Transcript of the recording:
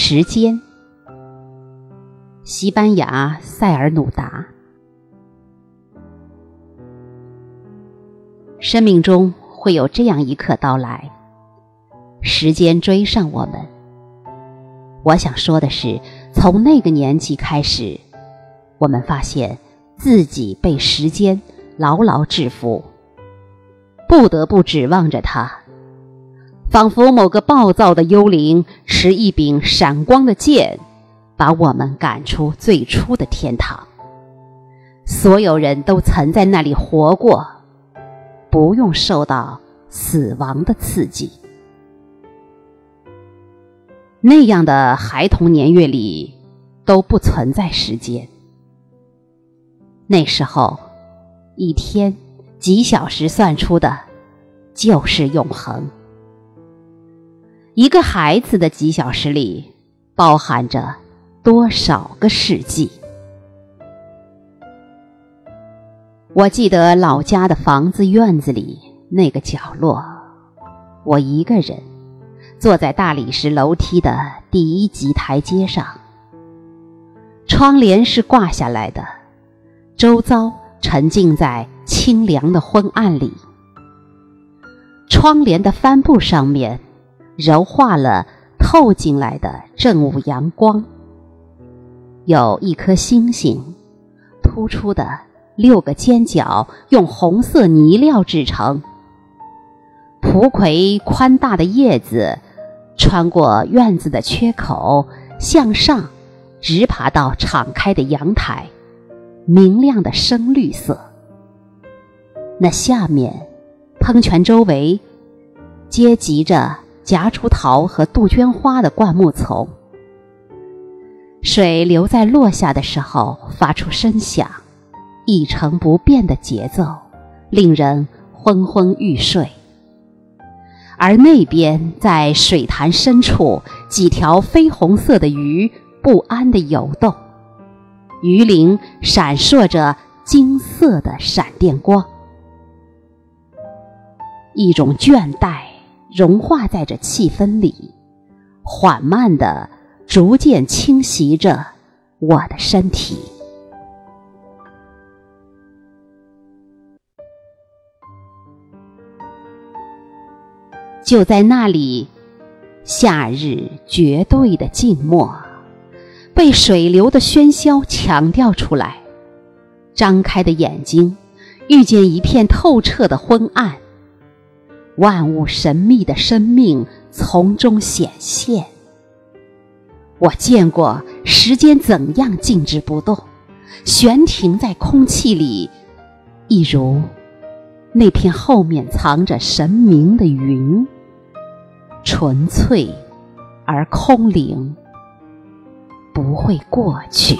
时间。西班牙塞尔努达。生命中会有这样一刻到来，时间追上我们。我想说的是，从那个年纪开始，我们发现自己被时间牢牢制服，不得不指望着它，仿佛某个暴躁的幽灵持一柄闪光的剑，把我们赶出最初的天堂。所有人都曾在那里活过，不用受到死亡的刺激。那样的孩童年月里都不存在时间。那时候，一天几小时算出的，就是永恒。一个孩子的几小时里，包含着多少个世纪？我记得老家的房子院子里那个角落，我一个人。坐在大理石楼梯的第一级台阶上，窗帘是挂下来的，周遭沉浸在清凉的昏暗里。窗帘的帆布上面，柔化了透进来的正午阳光。有一颗星星，突出的六个尖角用红色泥料制成。蒲葵宽大的叶子。穿过院子的缺口，向上，直爬到敞开的阳台，明亮的深绿色。那下面，喷泉周围，接集着夹竹桃和杜鹃花的灌木丛。水流在落下的时候发出声响，一成不变的节奏，令人昏昏欲睡。而那边，在水潭深处，几条绯红色的鱼不安地游动，鱼鳞闪烁着金色的闪电光。一种倦怠融化在这气氛里，缓慢地、逐渐侵袭着我的身体。就在那里，夏日绝对的静默，被水流的喧嚣强调出来。张开的眼睛，遇见一片透彻的昏暗，万物神秘的生命从中显现。我见过时间怎样静止不动，悬停在空气里，一如那片后面藏着神明的云。纯粹而空灵，不会过去。